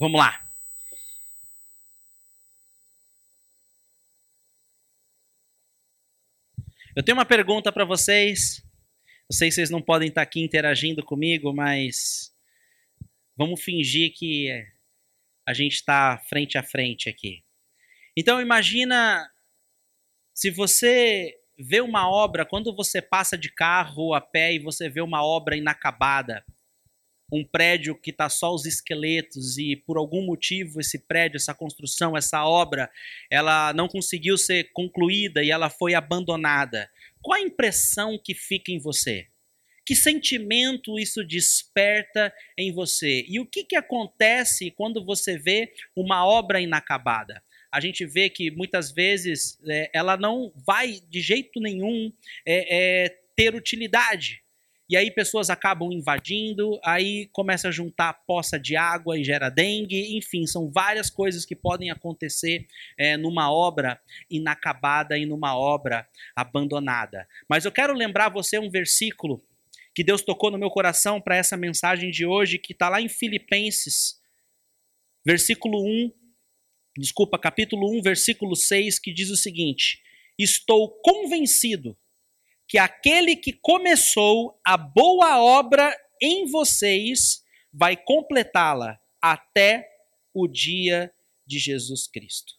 Vamos lá. Eu tenho uma pergunta para vocês. Eu sei que vocês não podem estar aqui interagindo comigo, mas vamos fingir que a gente está frente a frente aqui. Então imagina se você vê uma obra, quando você passa de carro a pé e você vê uma obra inacabada, um prédio que está só os esqueletos e por algum motivo esse prédio, essa construção, essa obra, ela não conseguiu ser concluída e ela foi abandonada. Qual a impressão que fica em você? Que sentimento isso desperta em você? E o que, que acontece quando você vê uma obra inacabada? A gente vê que muitas vezes é, ela não vai de jeito nenhum é, é, ter utilidade. E aí pessoas acabam invadindo, aí começa a juntar poça de água e gera dengue, enfim, são várias coisas que podem acontecer é, numa obra inacabada e numa obra abandonada. Mas eu quero lembrar você um versículo que Deus tocou no meu coração para essa mensagem de hoje, que está lá em Filipenses, versículo 1, desculpa, capítulo 1, versículo 6, que diz o seguinte: Estou convencido que aquele que começou a boa obra em vocês vai completá-la até o dia de Jesus Cristo.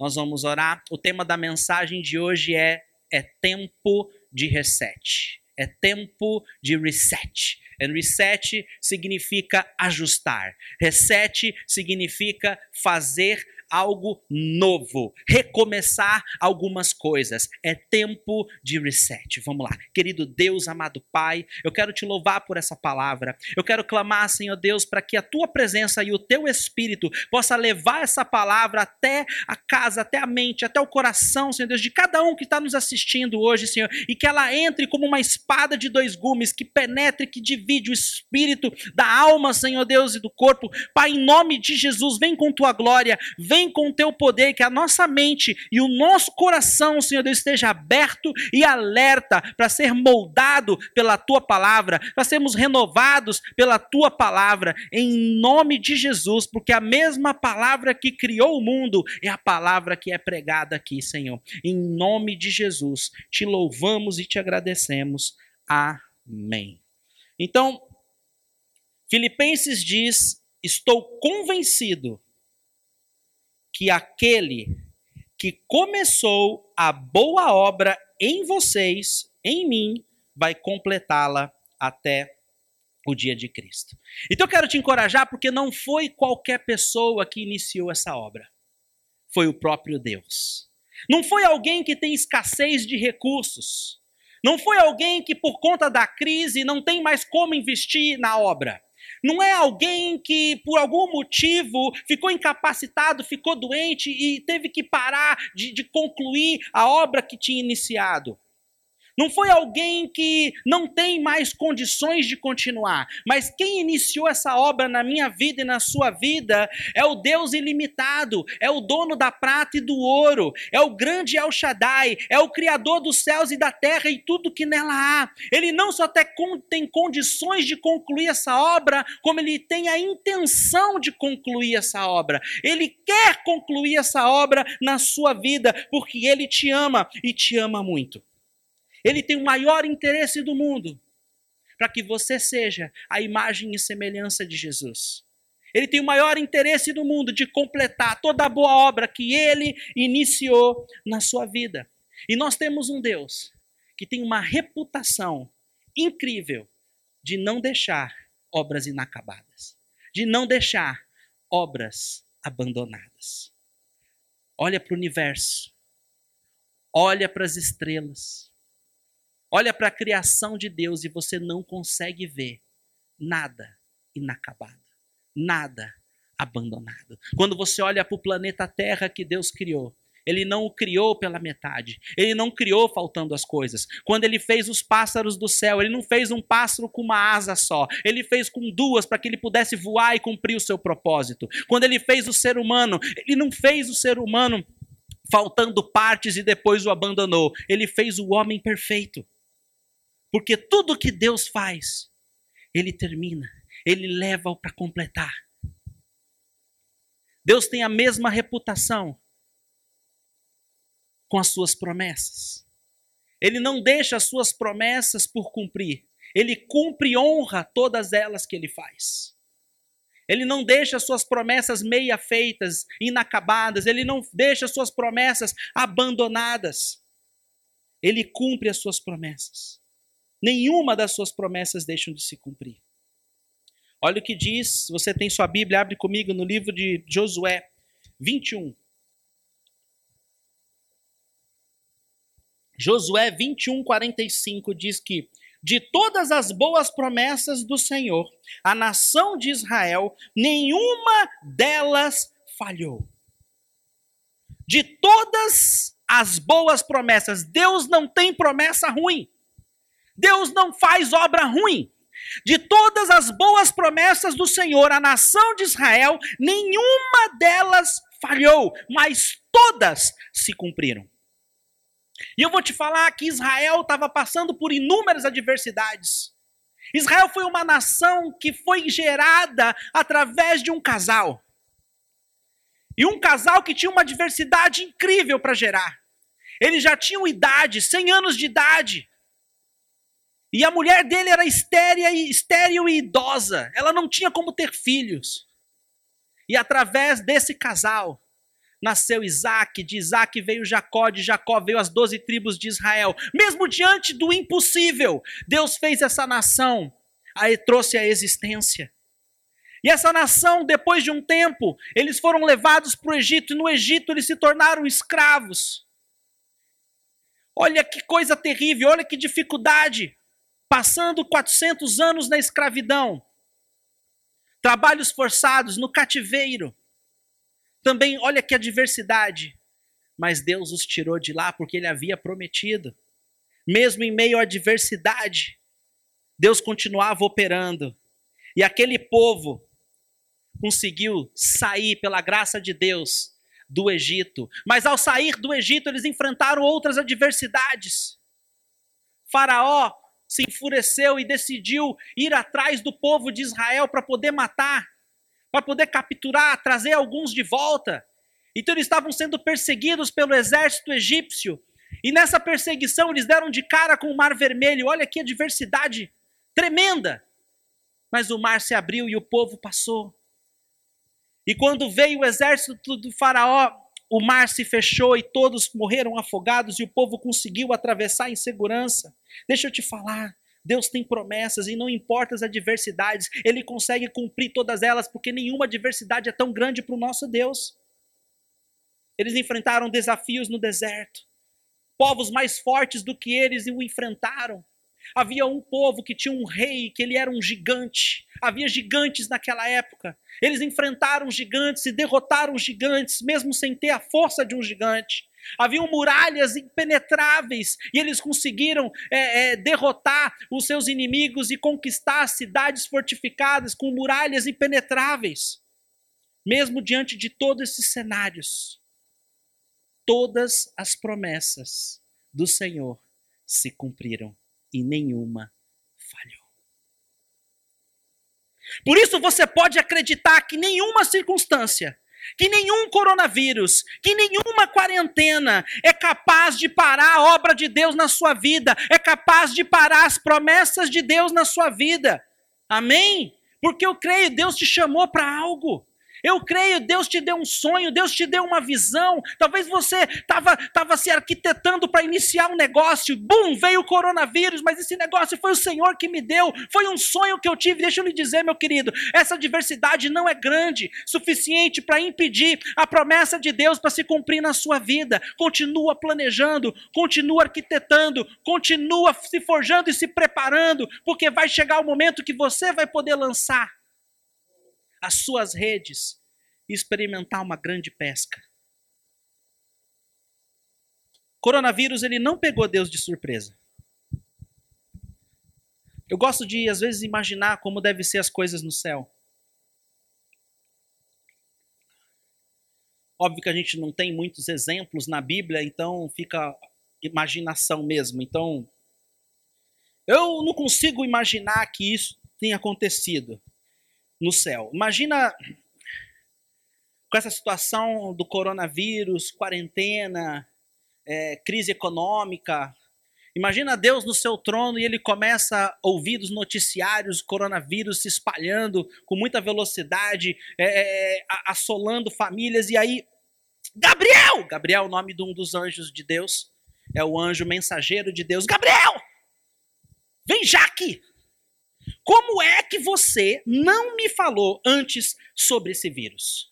Nós vamos orar. O tema da mensagem de hoje é é tempo de reset. É tempo de reset. And reset significa ajustar. Reset significa fazer algo novo, recomeçar algumas coisas. É tempo de reset. Vamos lá. Querido Deus, amado Pai, eu quero te louvar por essa palavra. Eu quero clamar, Senhor Deus, para que a tua presença e o teu espírito possa levar essa palavra até a casa, até a mente, até o coração, Senhor Deus, de cada um que está nos assistindo hoje, Senhor, e que ela entre como uma espada de dois gumes que penetre, que divide o espírito da alma, Senhor Deus, e do corpo. Pai, em nome de Jesus, vem com tua glória, vem vem com o teu poder, que a nossa mente e o nosso coração, Senhor Deus, esteja aberto e alerta para ser moldado pela tua palavra, para sermos renovados pela tua palavra, em nome de Jesus, porque a mesma palavra que criou o mundo é a palavra que é pregada aqui, Senhor. Em nome de Jesus, te louvamos e te agradecemos. Amém. Então, Filipenses diz: Estou convencido que aquele que começou a boa obra em vocês, em mim, vai completá-la até o dia de Cristo. Então eu quero te encorajar porque não foi qualquer pessoa que iniciou essa obra. Foi o próprio Deus. Não foi alguém que tem escassez de recursos. Não foi alguém que por conta da crise não tem mais como investir na obra. Não é alguém que, por algum motivo, ficou incapacitado, ficou doente e teve que parar de, de concluir a obra que tinha iniciado. Não foi alguém que não tem mais condições de continuar, mas quem iniciou essa obra na minha vida e na sua vida é o Deus ilimitado, é o dono da prata e do ouro, é o grande El Shaddai, é o criador dos céus e da terra e tudo que nela há. Ele não só tem condições de concluir essa obra, como ele tem a intenção de concluir essa obra. Ele quer concluir essa obra na sua vida, porque ele te ama e te ama muito. Ele tem o maior interesse do mundo para que você seja a imagem e semelhança de Jesus. Ele tem o maior interesse do mundo de completar toda a boa obra que ele iniciou na sua vida. E nós temos um Deus que tem uma reputação incrível de não deixar obras inacabadas, de não deixar obras abandonadas. Olha para o universo, olha para as estrelas, olha para a criação de Deus e você não consegue ver nada inacabado, nada abandonado. Quando você olha para o planeta Terra que Deus criou, ele não o criou pela metade. Ele não criou faltando as coisas. Quando ele fez os pássaros do céu, ele não fez um pássaro com uma asa só. Ele fez com duas para que ele pudesse voar e cumprir o seu propósito. Quando ele fez o ser humano, ele não fez o ser humano faltando partes e depois o abandonou. Ele fez o homem perfeito. Porque tudo que Deus faz, ele termina, ele leva-o para completar. Deus tem a mesma reputação com as suas promessas. Ele não deixa as suas promessas por cumprir. Ele cumpre e honra todas elas que ele faz. Ele não deixa as suas promessas meia feitas, inacabadas, ele não deixa as suas promessas abandonadas. Ele cumpre as suas promessas. Nenhuma das suas promessas deixam de se cumprir. Olha o que diz, você tem sua Bíblia, abre comigo no livro de Josué 21. Josué 21, 45 diz que de todas as boas promessas do Senhor, a nação de Israel, nenhuma delas falhou. De todas as boas promessas, Deus não tem promessa ruim. Deus não faz obra ruim. De todas as boas promessas do Senhor, a nação de Israel, nenhuma delas falhou, mas todas se cumpriram. E eu vou te falar que Israel estava passando por inúmeras adversidades. Israel foi uma nação que foi gerada através de um casal. E um casal que tinha uma diversidade incrível para gerar. Eles já tinham idade, 100 anos de idade. E a mulher dele era estéril e, estéril e idosa. Ela não tinha como ter filhos. E através desse casal, nasceu Isaac, de Isaac veio Jacó, de Jacó veio as doze tribos de Israel. Mesmo diante do impossível, Deus fez essa nação, aí trouxe a existência. E essa nação, depois de um tempo, eles foram levados para o Egito, e no Egito eles se tornaram escravos. Olha que coisa terrível, olha que dificuldade. Passando 400 anos na escravidão, trabalhos forçados, no cativeiro. Também, olha que adversidade. Mas Deus os tirou de lá porque ele havia prometido. Mesmo em meio à adversidade, Deus continuava operando. E aquele povo conseguiu sair pela graça de Deus do Egito. Mas ao sair do Egito, eles enfrentaram outras adversidades. Faraó se enfureceu e decidiu ir atrás do povo de Israel para poder matar para poder capturar, trazer alguns de volta. Então eles estavam sendo perseguidos pelo exército egípcio. E nessa perseguição eles deram de cara com o Mar Vermelho. Olha que adversidade tremenda. Mas o mar se abriu e o povo passou. E quando veio o exército do Faraó, o mar se fechou e todos morreram afogados e o povo conseguiu atravessar em segurança. Deixa eu te falar, Deus tem promessas e não importa as adversidades, Ele consegue cumprir todas elas, porque nenhuma adversidade é tão grande para o nosso Deus. Eles enfrentaram desafios no deserto, povos mais fortes do que eles o enfrentaram. Havia um povo que tinha um rei, que ele era um gigante. Havia gigantes naquela época. Eles enfrentaram gigantes e derrotaram gigantes, mesmo sem ter a força de um gigante. Haviam muralhas impenetráveis e eles conseguiram é, é, derrotar os seus inimigos e conquistar cidades fortificadas com muralhas impenetráveis. Mesmo diante de todos esses cenários, todas as promessas do Senhor se cumpriram e nenhuma falhou. Por isso você pode acreditar que nenhuma circunstância que nenhum coronavírus, que nenhuma quarentena é capaz de parar a obra de Deus na sua vida, é capaz de parar as promessas de Deus na sua vida. Amém? Porque eu creio, Deus te chamou para algo. Eu creio, Deus te deu um sonho, Deus te deu uma visão. Talvez você estava tava se arquitetando para iniciar um negócio, bum, veio o coronavírus, mas esse negócio foi o Senhor que me deu, foi um sonho que eu tive. Deixa eu lhe dizer, meu querido, essa diversidade não é grande, suficiente para impedir a promessa de Deus para se cumprir na sua vida. Continua planejando, continua arquitetando, continua se forjando e se preparando, porque vai chegar o momento que você vai poder lançar as suas redes e experimentar uma grande pesca. Coronavírus ele não pegou Deus de surpresa. Eu gosto de às vezes imaginar como devem ser as coisas no céu. Óbvio que a gente não tem muitos exemplos na Bíblia, então fica imaginação mesmo. Então, eu não consigo imaginar que isso tenha acontecido no céu. Imagina com essa situação do coronavírus, quarentena, é, crise econômica. Imagina Deus no seu trono e ele começa a ouvir dos noticiários, coronavírus se espalhando com muita velocidade, é, é, assolando famílias, e aí, Gabriel! Gabriel, é o nome de um dos anjos de Deus, é o anjo mensageiro de Deus. Gabriel! Vem já aqui! Como é que você não me falou antes sobre esse vírus?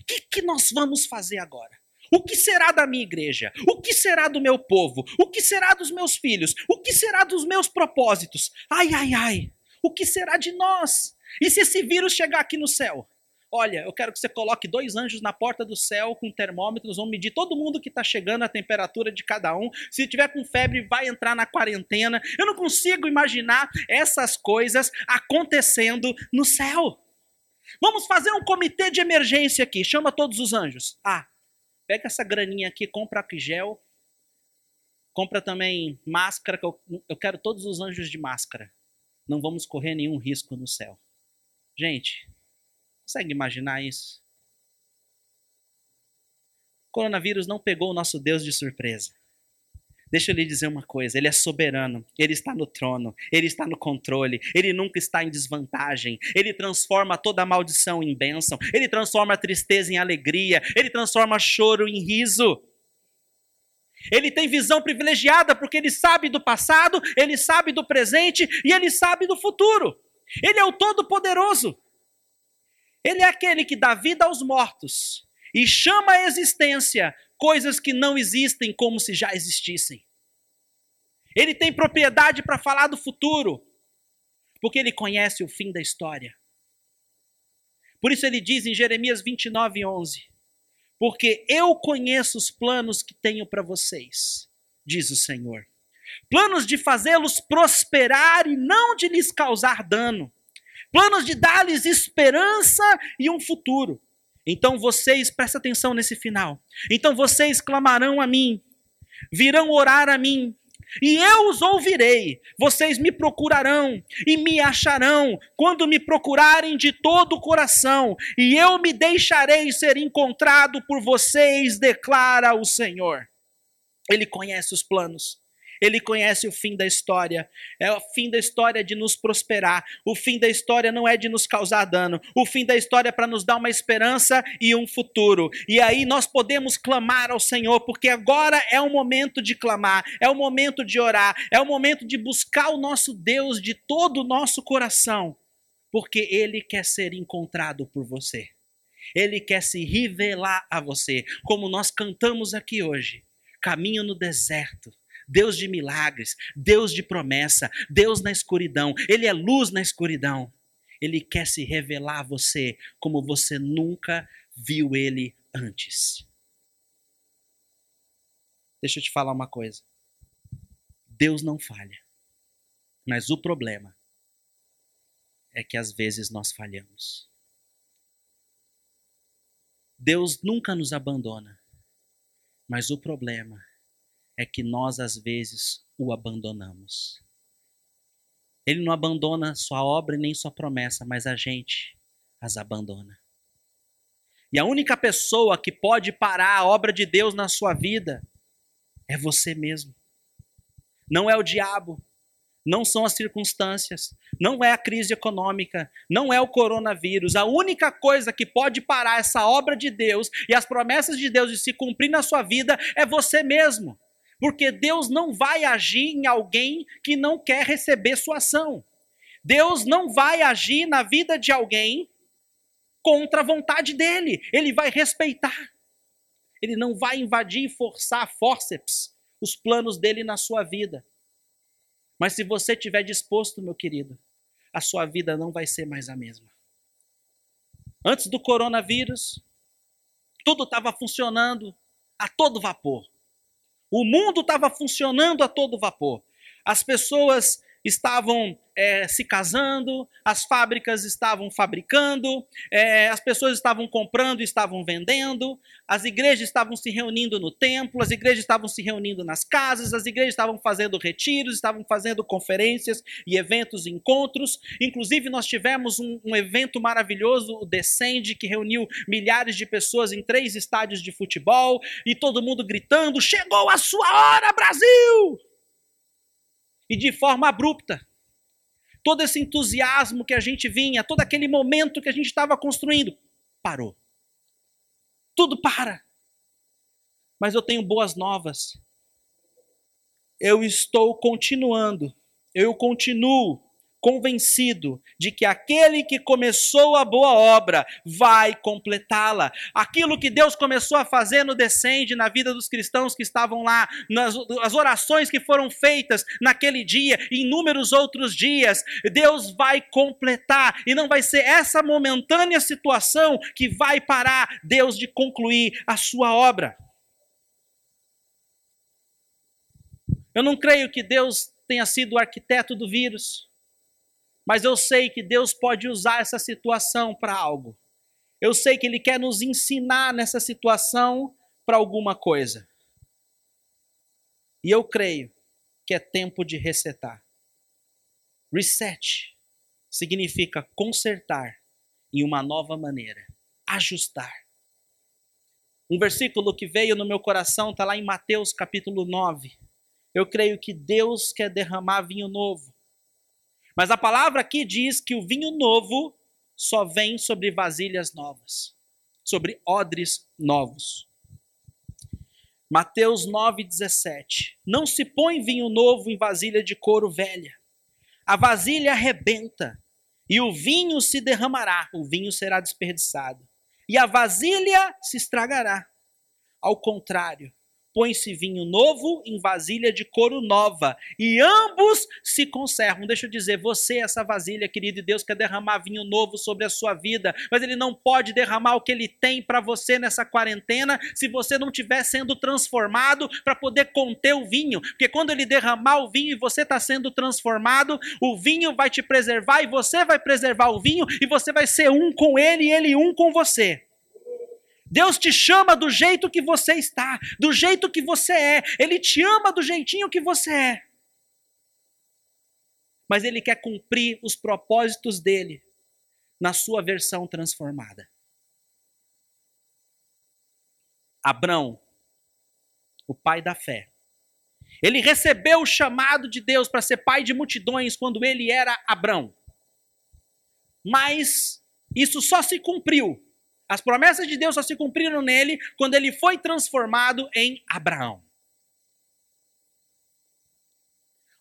O que, que nós vamos fazer agora? O que será da minha igreja? O que será do meu povo? O que será dos meus filhos? O que será dos meus propósitos? Ai, ai, ai. O que será de nós? E se esse vírus chegar aqui no céu? Olha, eu quero que você coloque dois anjos na porta do céu com termômetros, vão medir todo mundo que está chegando, a temperatura de cada um. Se tiver com febre, vai entrar na quarentena. Eu não consigo imaginar essas coisas acontecendo no céu. Vamos fazer um comitê de emergência aqui. Chama todos os anjos. Ah, pega essa graninha aqui, compra gel, compra também máscara, que eu, eu quero todos os anjos de máscara. Não vamos correr nenhum risco no céu. Gente, consegue imaginar isso? O coronavírus não pegou o nosso Deus de surpresa. Deixa eu lhe dizer uma coisa: Ele é soberano, Ele está no trono, Ele está no controle, Ele nunca está em desvantagem, Ele transforma toda maldição em bênção, Ele transforma tristeza em alegria, Ele transforma choro em riso. Ele tem visão privilegiada porque ele sabe do passado, ele sabe do presente e ele sabe do futuro. Ele é o Todo-Poderoso. Ele é aquele que dá vida aos mortos e chama à existência coisas que não existem como se já existissem. Ele tem propriedade para falar do futuro, porque ele conhece o fim da história. Por isso ele diz em Jeremias 29, 11: Porque eu conheço os planos que tenho para vocês, diz o Senhor. Planos de fazê-los prosperar e não de lhes causar dano. Planos de dar-lhes esperança e um futuro. Então vocês, presta atenção nesse final. Então vocês clamarão a mim, virão orar a mim, e eu os ouvirei. Vocês me procurarão e me acharão quando me procurarem de todo o coração, e eu me deixarei ser encontrado por vocês, declara o Senhor. Ele conhece os planos ele conhece o fim da história. É o fim da história de nos prosperar. O fim da história não é de nos causar dano. O fim da história é para nos dar uma esperança e um futuro. E aí nós podemos clamar ao Senhor, porque agora é o momento de clamar, é o momento de orar, é o momento de buscar o nosso Deus de todo o nosso coração, porque ele quer ser encontrado por você. Ele quer se revelar a você, como nós cantamos aqui hoje. Caminho no deserto Deus de milagres, Deus de promessa, Deus na escuridão. Ele é luz na escuridão. Ele quer se revelar a você como você nunca viu ele antes. Deixa eu te falar uma coisa. Deus não falha. Mas o problema é que às vezes nós falhamos. Deus nunca nos abandona. Mas o problema é que nós às vezes o abandonamos. Ele não abandona sua obra e nem sua promessa, mas a gente as abandona. E a única pessoa que pode parar a obra de Deus na sua vida é você mesmo. Não é o diabo, não são as circunstâncias, não é a crise econômica, não é o coronavírus. A única coisa que pode parar essa obra de Deus e as promessas de Deus de se cumprir na sua vida é você mesmo. Porque Deus não vai agir em alguém que não quer receber sua ação. Deus não vai agir na vida de alguém contra a vontade dele. Ele vai respeitar. Ele não vai invadir e forçar forceps os planos dele na sua vida. Mas se você estiver disposto, meu querido, a sua vida não vai ser mais a mesma. Antes do coronavírus, tudo estava funcionando a todo vapor. O mundo estava funcionando a todo vapor. As pessoas estavam é, se casando, as fábricas estavam fabricando, é, as pessoas estavam comprando estavam vendendo, as igrejas estavam se reunindo no templo, as igrejas estavam se reunindo nas casas, as igrejas estavam fazendo retiros, estavam fazendo conferências e eventos, encontros. Inclusive, nós tivemos um, um evento maravilhoso, o Descende, que reuniu milhares de pessoas em três estádios de futebol e todo mundo gritando: Chegou a sua hora, Brasil! E de forma abrupta todo esse entusiasmo que a gente vinha, todo aquele momento que a gente estava construindo, parou. Tudo para. Mas eu tenho boas novas. Eu estou continuando, eu continuo convencido de que aquele que começou a boa obra vai completá-la. Aquilo que Deus começou a fazer no descende na vida dos cristãos que estavam lá, nas as orações que foram feitas naquele dia e inúmeros outros dias, Deus vai completar e não vai ser essa momentânea situação que vai parar Deus de concluir a sua obra. Eu não creio que Deus tenha sido o arquiteto do vírus. Mas eu sei que Deus pode usar essa situação para algo. Eu sei que Ele quer nos ensinar nessa situação para alguma coisa. E eu creio que é tempo de resetar. Reset significa consertar em uma nova maneira, ajustar. Um versículo que veio no meu coração está lá em Mateus capítulo 9. Eu creio que Deus quer derramar vinho novo mas a palavra aqui diz que o vinho novo só vem sobre vasilhas novas, sobre odres novos. Mateus 9,17. Não se põe vinho novo em vasilha de couro velha. A vasilha arrebenta, e o vinho se derramará, o vinho será desperdiçado, e a vasilha se estragará. Ao contrário, põe-se vinho novo em vasilha de couro nova, e ambos se conservam. Deixa eu dizer, você, essa vasilha, querido, e Deus quer derramar vinho novo sobre a sua vida, mas Ele não pode derramar o que Ele tem para você nessa quarentena se você não estiver sendo transformado para poder conter o vinho, porque quando Ele derramar o vinho e você está sendo transformado, o vinho vai te preservar e você vai preservar o vinho e você vai ser um com Ele e Ele um com você. Deus te chama do jeito que você está, do jeito que você é. Ele te ama do jeitinho que você é. Mas ele quer cumprir os propósitos dele na sua versão transformada. Abrão, o pai da fé, ele recebeu o chamado de Deus para ser pai de multidões quando ele era Abrão. Mas isso só se cumpriu as promessas de Deus só se cumpriram nele quando ele foi transformado em Abraão.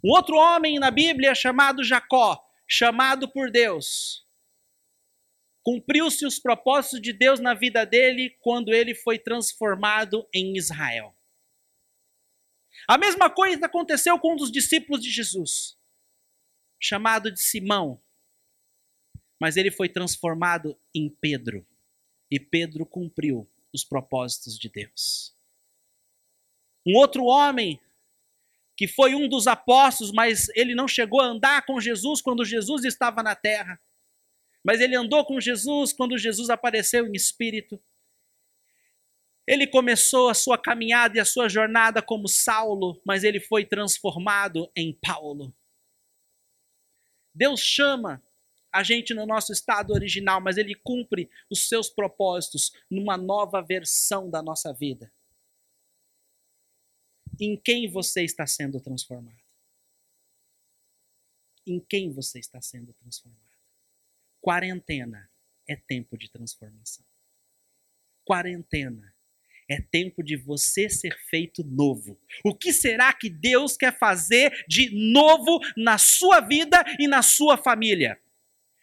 Um outro homem na Bíblia chamado Jacó, chamado por Deus, cumpriu-se os propósitos de Deus na vida dele quando ele foi transformado em Israel. A mesma coisa aconteceu com um dos discípulos de Jesus, chamado de Simão, mas ele foi transformado em Pedro e Pedro cumpriu os propósitos de Deus. Um outro homem que foi um dos apóstolos, mas ele não chegou a andar com Jesus quando Jesus estava na terra. Mas ele andou com Jesus quando Jesus apareceu em espírito. Ele começou a sua caminhada e a sua jornada como Saulo, mas ele foi transformado em Paulo. Deus chama a gente no nosso estado original, mas ele cumpre os seus propósitos numa nova versão da nossa vida. Em quem você está sendo transformado? Em quem você está sendo transformado? Quarentena é tempo de transformação. Quarentena é tempo de você ser feito novo. O que será que Deus quer fazer de novo na sua vida e na sua família?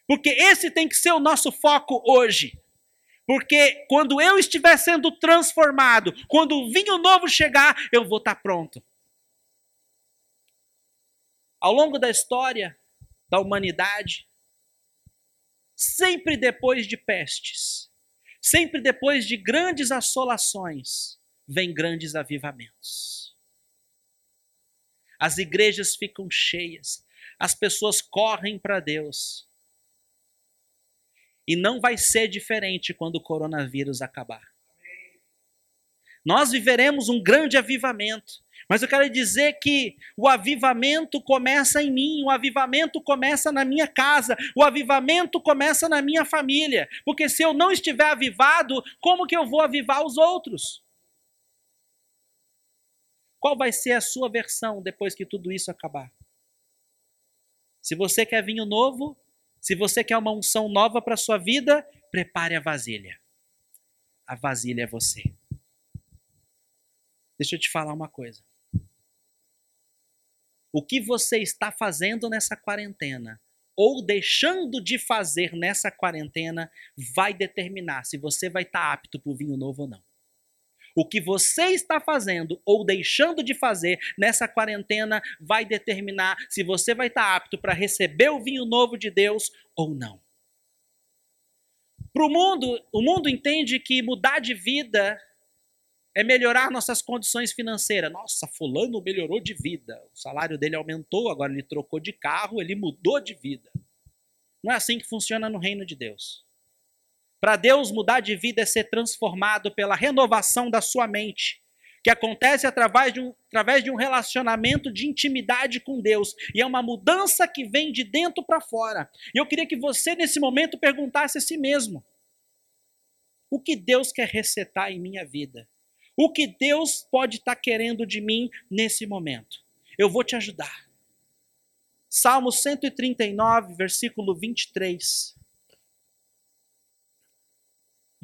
Porque esse tem que ser o nosso foco hoje. Porque quando eu estiver sendo transformado, quando o vinho novo chegar, eu vou estar pronto. Ao longo da história da humanidade, sempre depois de pestes, sempre depois de grandes assolações, vem grandes avivamentos. As igrejas ficam cheias, as pessoas correm para Deus. E não vai ser diferente quando o coronavírus acabar. Nós viveremos um grande avivamento. Mas eu quero dizer que o avivamento começa em mim, o avivamento começa na minha casa, o avivamento começa na minha família. Porque se eu não estiver avivado, como que eu vou avivar os outros? Qual vai ser a sua versão depois que tudo isso acabar? Se você quer vinho novo, se você quer uma unção nova para a sua vida, prepare a vasilha. A vasilha é você. Deixa eu te falar uma coisa. O que você está fazendo nessa quarentena ou deixando de fazer nessa quarentena vai determinar se você vai estar apto para o vinho novo ou não. O que você está fazendo ou deixando de fazer nessa quarentena vai determinar se você vai estar apto para receber o vinho novo de Deus ou não. Para o mundo, o mundo entende que mudar de vida é melhorar nossas condições financeiras. Nossa, fulano melhorou de vida. O salário dele aumentou, agora ele trocou de carro, ele mudou de vida. Não é assim que funciona no reino de Deus. Para Deus, mudar de vida é ser transformado pela renovação da sua mente, que acontece através de, um, através de um relacionamento de intimidade com Deus. E é uma mudança que vem de dentro para fora. E eu queria que você, nesse momento, perguntasse a si mesmo: o que Deus quer recetar em minha vida? O que Deus pode estar tá querendo de mim nesse momento? Eu vou te ajudar. Salmo 139, versículo 23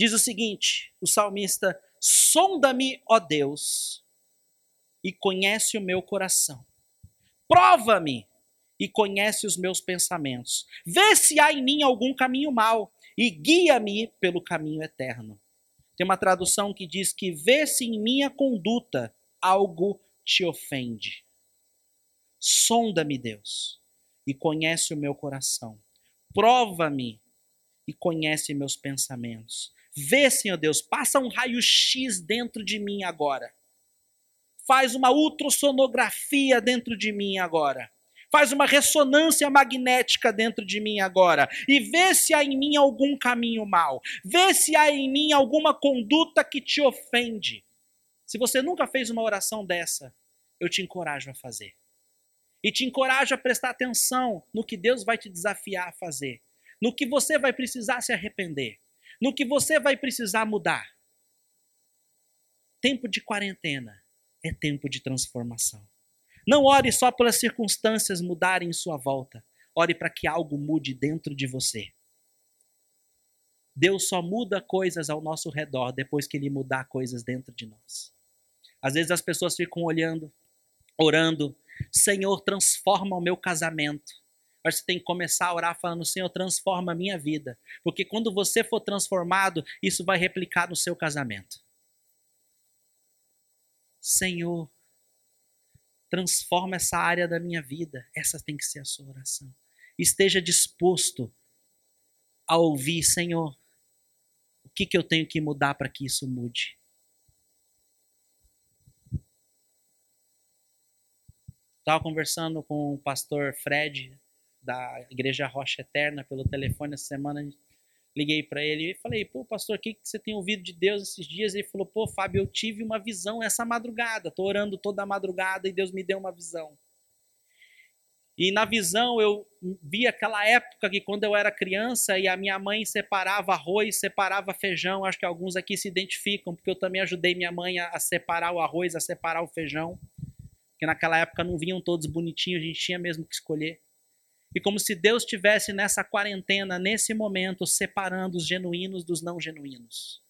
diz o seguinte: o salmista, sonda-me, ó Deus, e conhece o meu coração. Prova-me e conhece os meus pensamentos. Vê se há em mim algum caminho mau e guia-me pelo caminho eterno. Tem uma tradução que diz que vê se em minha conduta algo te ofende. Sonda-me, Deus, e conhece o meu coração. Prova-me e conhece meus pensamentos. Vê, Senhor Deus, passa um raio-x dentro de mim agora. Faz uma ultrassonografia dentro de mim agora. Faz uma ressonância magnética dentro de mim agora. E vê se há em mim algum caminho mal. Vê se há em mim alguma conduta que te ofende. Se você nunca fez uma oração dessa, eu te encorajo a fazer. E te encorajo a prestar atenção no que Deus vai te desafiar a fazer. No que você vai precisar se arrepender no que você vai precisar mudar. Tempo de quarentena é tempo de transformação. Não ore só pelas circunstâncias mudarem em sua volta. Ore para que algo mude dentro de você. Deus só muda coisas ao nosso redor depois que Ele mudar coisas dentro de nós. Às vezes as pessoas ficam olhando, orando, Senhor, transforma o meu casamento. Mas você tem que começar a orar falando: Senhor, transforma a minha vida. Porque quando você for transformado, isso vai replicar no seu casamento. Senhor, transforma essa área da minha vida. Essa tem que ser a sua oração. Esteja disposto a ouvir, Senhor, o que, que eu tenho que mudar para que isso mude. Estava conversando com o pastor Fred da Igreja Rocha Eterna pelo telefone essa semana. Liguei para ele e falei: pô, pastor, o que, que você tem ouvido de Deus esses dias? Ele falou: pô, Fábio, eu tive uma visão essa madrugada. Tô orando toda a madrugada e Deus me deu uma visão. E na visão eu vi aquela época que quando eu era criança e a minha mãe separava arroz, separava feijão. Acho que alguns aqui se identificam, porque eu também ajudei minha mãe a separar o arroz, a separar o feijão. Porque naquela época não vinham todos bonitinhos, a gente tinha mesmo que escolher. E como se Deus estivesse nessa quarentena, nesse momento, separando os genuínos dos não genuínos.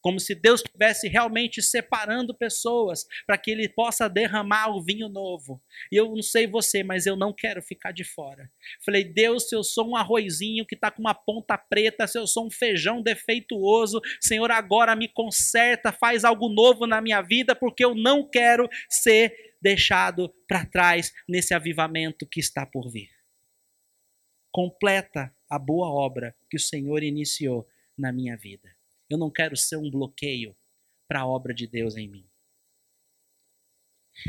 Como se Deus estivesse realmente separando pessoas para que Ele possa derramar o vinho novo. E eu não sei você, mas eu não quero ficar de fora. Falei, Deus, se eu sou um arrozinho que está com uma ponta preta, se eu sou um feijão defeituoso, Senhor, agora me conserta, faz algo novo na minha vida, porque eu não quero ser deixado para trás nesse avivamento que está por vir completa a boa obra que o Senhor iniciou na minha vida. Eu não quero ser um bloqueio para a obra de Deus em mim.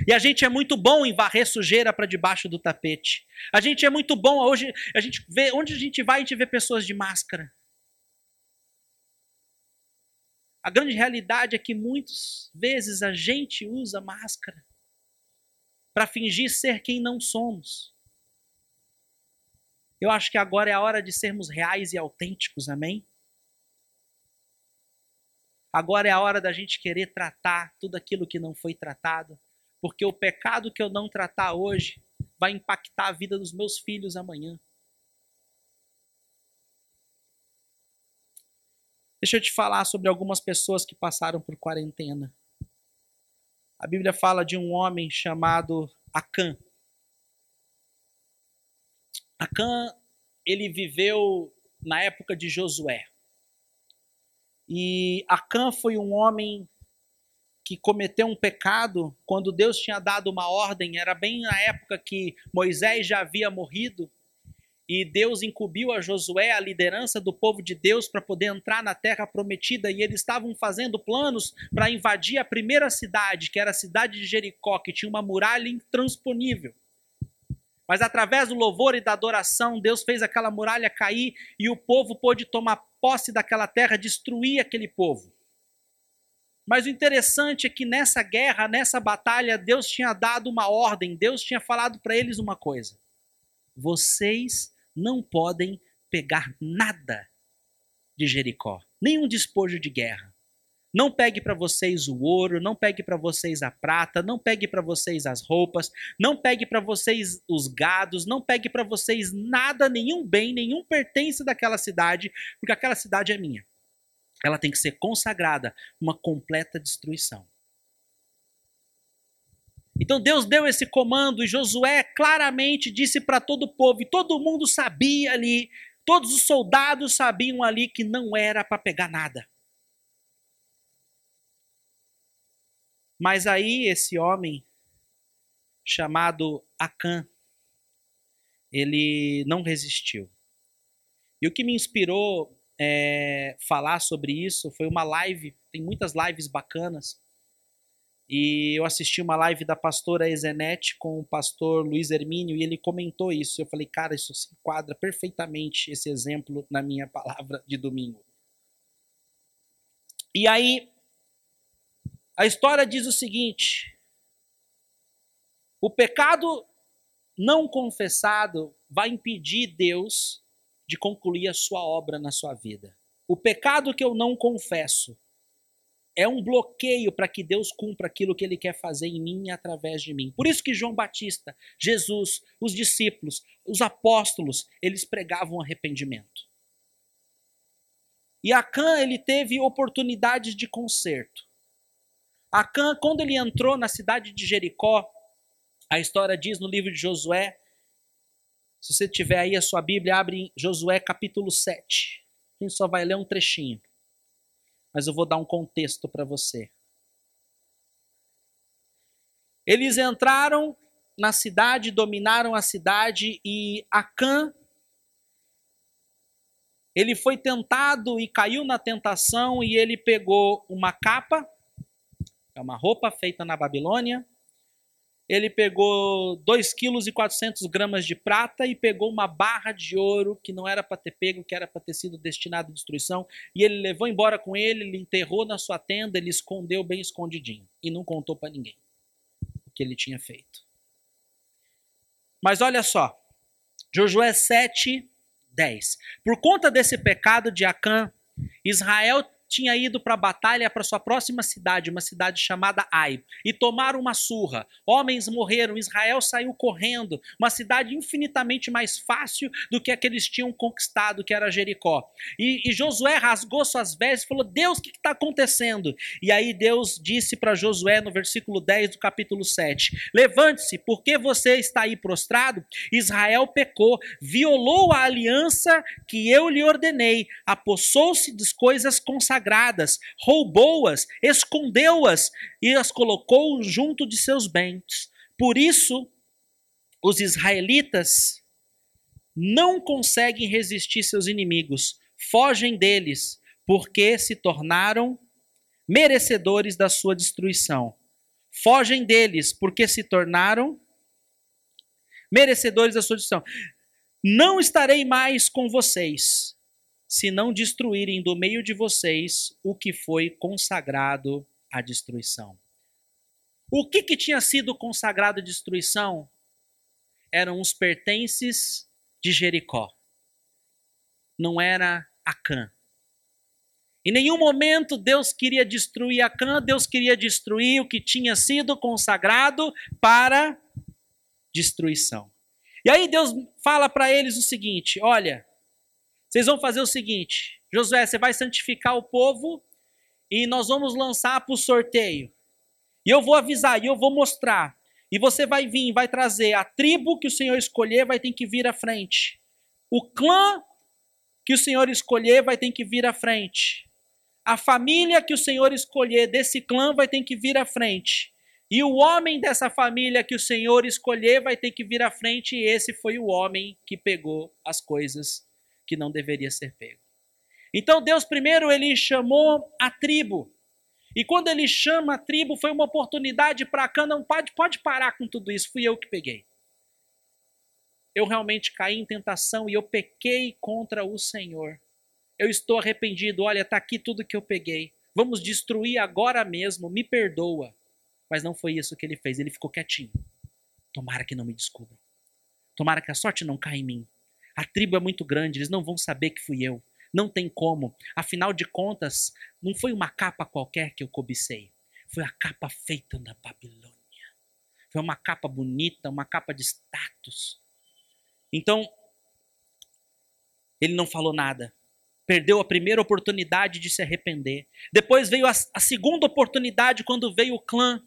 E a gente é muito bom em varrer sujeira para debaixo do tapete. A gente é muito bom hoje, a gente vê onde a gente vai, a gente vê pessoas de máscara. A grande realidade é que muitas vezes a gente usa máscara para fingir ser quem não somos. Eu acho que agora é a hora de sermos reais e autênticos, amém? Agora é a hora da gente querer tratar tudo aquilo que não foi tratado, porque o pecado que eu não tratar hoje vai impactar a vida dos meus filhos amanhã. Deixa eu te falar sobre algumas pessoas que passaram por quarentena. A Bíblia fala de um homem chamado Acã. Acã, ele viveu na época de Josué. E Acã foi um homem que cometeu um pecado quando Deus tinha dado uma ordem, era bem na época que Moisés já havia morrido, e Deus incumbiu a Josué a liderança do povo de Deus para poder entrar na terra prometida, e eles estavam fazendo planos para invadir a primeira cidade, que era a cidade de Jericó, que tinha uma muralha intransponível. Mas através do louvor e da adoração, Deus fez aquela muralha cair e o povo pôde tomar posse daquela terra, destruir aquele povo. Mas o interessante é que nessa guerra, nessa batalha, Deus tinha dado uma ordem, Deus tinha falado para eles uma coisa: vocês não podem pegar nada de Jericó, nenhum despojo de guerra. Não pegue para vocês o ouro, não pegue para vocês a prata, não pegue para vocês as roupas, não pegue para vocês os gados, não pegue para vocês nada, nenhum bem, nenhum pertence daquela cidade, porque aquela cidade é minha ela tem que ser consagrada, uma completa destruição. Então Deus deu esse comando e Josué claramente disse para todo o povo, e todo mundo sabia ali, todos os soldados sabiam ali que não era para pegar nada. Mas aí esse homem chamado Acã, ele não resistiu. E o que me inspirou é, falar sobre isso. Foi uma live, tem muitas lives bacanas. E eu assisti uma live da pastora Ezenete com o pastor Luiz Hermínio e ele comentou isso. Eu falei, cara, isso se enquadra perfeitamente esse exemplo na minha palavra de domingo. E aí, a história diz o seguinte: o pecado não confessado vai impedir Deus de concluir a sua obra na sua vida. O pecado que eu não confesso é um bloqueio para que Deus cumpra aquilo que ele quer fazer em mim e através de mim. Por isso que João Batista, Jesus, os discípulos, os apóstolos, eles pregavam arrependimento. E Acã, ele teve oportunidades de conserto. Acã, quando ele entrou na cidade de Jericó, a história diz no livro de Josué, se você tiver aí a sua Bíblia, abre em Josué capítulo 7. A gente só vai ler um trechinho. Mas eu vou dar um contexto para você. Eles entraram na cidade, dominaram a cidade e Acã ele foi tentado e caiu na tentação e ele pegou uma capa, é uma roupa feita na Babilônia, ele pegou 2 quilos e 400 gramas de prata e pegou uma barra de ouro que não era para ter pego, que era para ter sido destinado à destruição, e ele levou embora com ele, ele enterrou na sua tenda, ele escondeu bem escondidinho e não contou para ninguém o que ele tinha feito. Mas olha só, Josué 7, 10. Por conta desse pecado de Acã, Israel tinha ido para a batalha para sua próxima cidade, uma cidade chamada Ai, e tomaram uma surra. Homens morreram, Israel saiu correndo, uma cidade infinitamente mais fácil do que a que eles tinham conquistado, que era Jericó. E, e Josué rasgou suas vestes e falou: Deus, o que está acontecendo? E aí Deus disse para Josué no versículo 10 do capítulo 7: Levante-se, porque você está aí prostrado? Israel pecou, violou a aliança que eu lhe ordenei, apossou-se das coisas consagradas sagradas, roubou-as, escondeu-as e as colocou junto de seus bens. Por isso, os israelitas não conseguem resistir seus inimigos, fogem deles, porque se tornaram merecedores da sua destruição. fogem deles, porque se tornaram merecedores da sua destruição. Não estarei mais com vocês, se não destruírem do meio de vocês o que foi consagrado à destruição. O que, que tinha sido consagrado à destruição? Eram os pertences de Jericó. Não era Acã. Em nenhum momento Deus queria destruir Acã, Deus queria destruir o que tinha sido consagrado para destruição. E aí Deus fala para eles o seguinte: olha, vocês vão fazer o seguinte, Josué, você vai santificar o povo e nós vamos lançar para o sorteio. E eu vou avisar, e eu vou mostrar. E você vai vir, vai trazer a tribo que o Senhor escolher, vai ter que vir à frente. O clã que o Senhor escolher vai ter que vir à frente. A família que o Senhor escolher desse clã vai ter que vir à frente. E o homem dessa família que o Senhor escolher vai ter que vir à frente, e esse foi o homem que pegou as coisas que não deveria ser pego. Então Deus primeiro ele chamou a tribo. E quando ele chama a tribo, foi uma oportunidade para cá, não pode, pode parar com tudo isso, fui eu que peguei. Eu realmente caí em tentação e eu pequei contra o Senhor. Eu estou arrependido, olha, está aqui tudo que eu peguei. Vamos destruir agora mesmo, me perdoa. Mas não foi isso que ele fez, ele ficou quietinho. Tomara que não me descubram. Tomara que a sorte não caia em mim. A tribo é muito grande, eles não vão saber que fui eu. Não tem como. Afinal de contas, não foi uma capa qualquer que eu cobicei. Foi a capa feita na Babilônia. Foi uma capa bonita, uma capa de status. Então, ele não falou nada. Perdeu a primeira oportunidade de se arrepender. Depois veio a, a segunda oportunidade quando veio o clã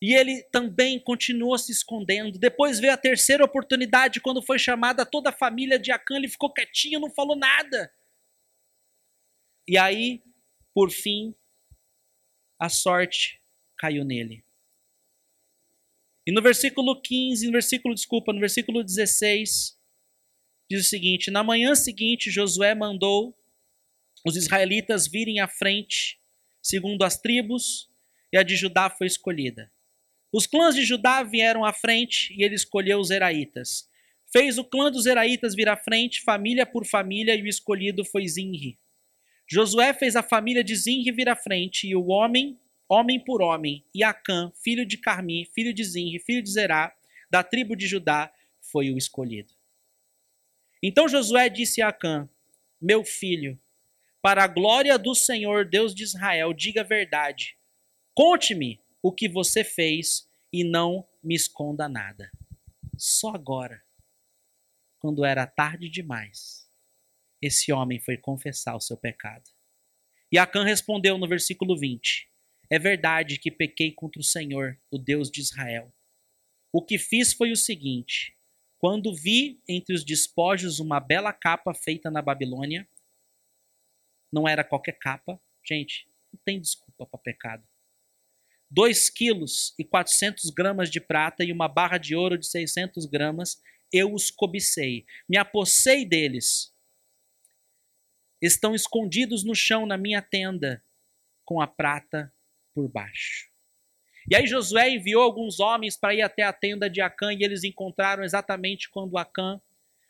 e ele também continuou se escondendo. Depois veio a terceira oportunidade, quando foi chamada toda a família de Acã, ele ficou quietinho, não falou nada. E aí, por fim, a sorte caiu nele. E no versículo 15, no versículo, desculpa, no versículo 16, diz o seguinte: Na manhã seguinte, Josué mandou os israelitas virem à frente, segundo as tribos, e a de Judá foi escolhida. Os clãs de Judá vieram à frente e ele escolheu os Zeraitas. Fez o clã dos Zeraitas vir à frente, família por família, e o escolhido foi Zinri. Josué fez a família de Zinri vir à frente, e o homem, homem por homem, e Acã, filho de Carmi, filho de Zinri, filho de Zerá, da tribo de Judá, foi o escolhido. Então Josué disse a Acã: Meu filho, para a glória do Senhor Deus de Israel, diga a verdade. Conte-me o que você fez e não me esconda nada. Só agora, quando era tarde demais, esse homem foi confessar o seu pecado. E Acã respondeu no versículo 20: É verdade que pequei contra o Senhor, o Deus de Israel. O que fiz foi o seguinte: quando vi entre os despojos uma bela capa feita na Babilônia, não era qualquer capa, gente, não tem desculpa para pecado. 2 quilos e 400 gramas de prata e uma barra de ouro de 600 gramas, eu os cobicei, me apossei deles. Estão escondidos no chão na minha tenda, com a prata por baixo. E aí Josué enviou alguns homens para ir até a tenda de Acã e eles encontraram exatamente quando Acã,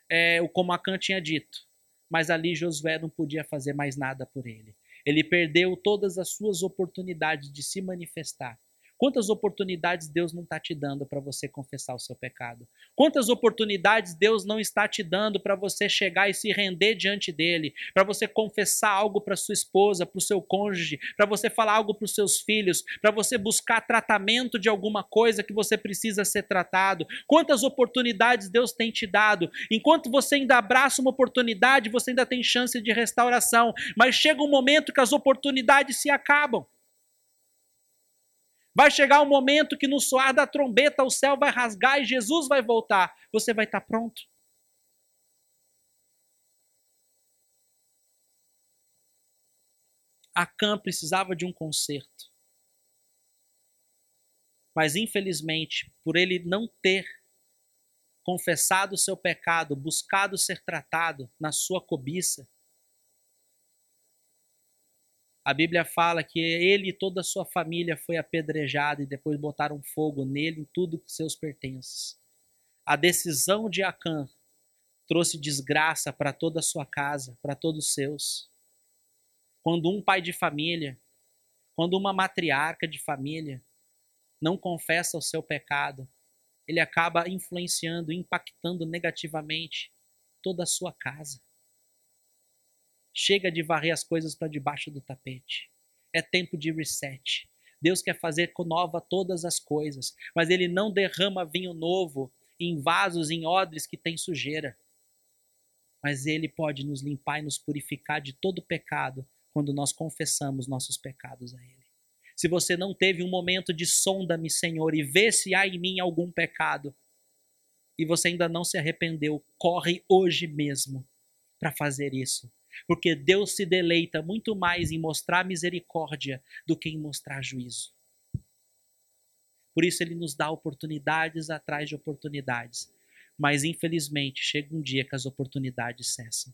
é, como Acã tinha dito. Mas ali Josué não podia fazer mais nada por ele. Ele perdeu todas as suas oportunidades de se manifestar. Quantas oportunidades Deus não está te dando para você confessar o seu pecado? Quantas oportunidades Deus não está te dando para você chegar e se render diante dele? Para você confessar algo para sua esposa, para o seu cônjuge, para você falar algo para os seus filhos, para você buscar tratamento de alguma coisa que você precisa ser tratado? Quantas oportunidades Deus tem te dado? Enquanto você ainda abraça uma oportunidade, você ainda tem chance de restauração, mas chega um momento que as oportunidades se acabam. Vai chegar um momento que no soar da trombeta o céu vai rasgar e Jesus vai voltar. Você vai estar pronto? Acã precisava de um conserto. Mas infelizmente, por ele não ter confessado o seu pecado, buscado ser tratado na sua cobiça, A Bíblia fala que ele e toda a sua família foi apedrejado e depois botaram fogo nele em tudo que seus pertences. A decisão de Acã trouxe desgraça para toda a sua casa, para todos os seus. Quando um pai de família, quando uma matriarca de família não confessa o seu pecado, ele acaba influenciando, impactando negativamente toda a sua casa. Chega de varrer as coisas para debaixo do tapete. É tempo de reset. Deus quer fazer com nova todas as coisas, mas ele não derrama vinho novo em vasos, em odres que tem sujeira. Mas ele pode nos limpar e nos purificar de todo pecado quando nós confessamos nossos pecados a ele. Se você não teve um momento de sonda-me, Senhor, e vê se há em mim algum pecado, e você ainda não se arrependeu, corre hoje mesmo para fazer isso. Porque Deus se deleita muito mais em mostrar misericórdia do que em mostrar juízo. Por isso ele nos dá oportunidades atrás de oportunidades. Mas infelizmente chega um dia que as oportunidades cessam.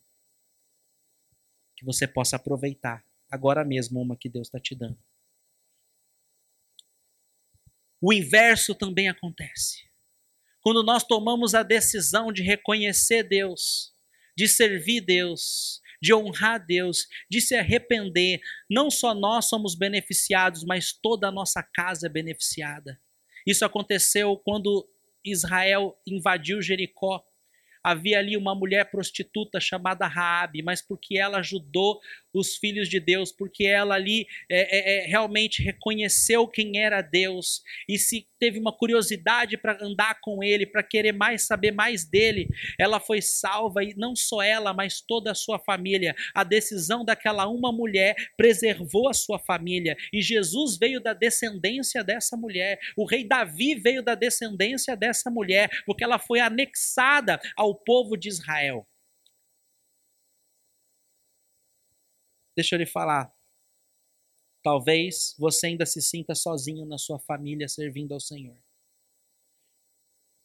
Que você possa aproveitar agora mesmo uma que Deus está te dando. O inverso também acontece. Quando nós tomamos a decisão de reconhecer Deus, de servir Deus, de honrar Deus, de se arrepender, não só nós somos beneficiados, mas toda a nossa casa é beneficiada. Isso aconteceu quando Israel invadiu Jericó havia ali uma mulher prostituta chamada Raabe, mas porque ela ajudou os filhos de Deus, porque ela ali é, é, é realmente reconheceu quem era Deus e se teve uma curiosidade para andar com ele, para querer mais saber mais dele, ela foi salva e não só ela, mas toda a sua família. A decisão daquela uma mulher preservou a sua família e Jesus veio da descendência dessa mulher. O rei Davi veio da descendência dessa mulher, porque ela foi anexada ao povo de Israel. Deixa eu lhe falar. Talvez você ainda se sinta sozinho na sua família servindo ao Senhor.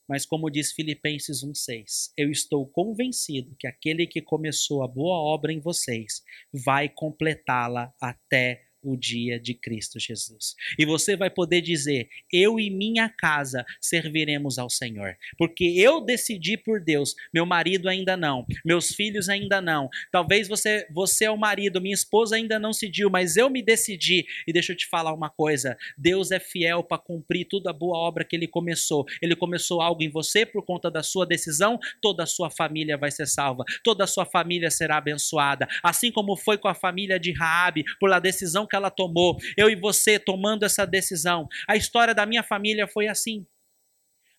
Mas como diz Filipenses 1:6, eu estou convencido que aquele que começou a boa obra em vocês vai completá-la até o dia de Cristo Jesus. E você vai poder dizer: Eu e minha casa serviremos ao Senhor. Porque eu decidi por Deus, meu marido ainda não, meus filhos ainda não. Talvez você, você é o marido, minha esposa ainda não decidiu, mas eu me decidi. E deixa eu te falar uma coisa: Deus é fiel para cumprir toda a boa obra que ele começou. Ele começou algo em você por conta da sua decisão, toda a sua família vai ser salva, toda a sua família será abençoada. Assim como foi com a família de Raabe, por a decisão que ela tomou, eu e você tomando essa decisão. A história da minha família foi assim.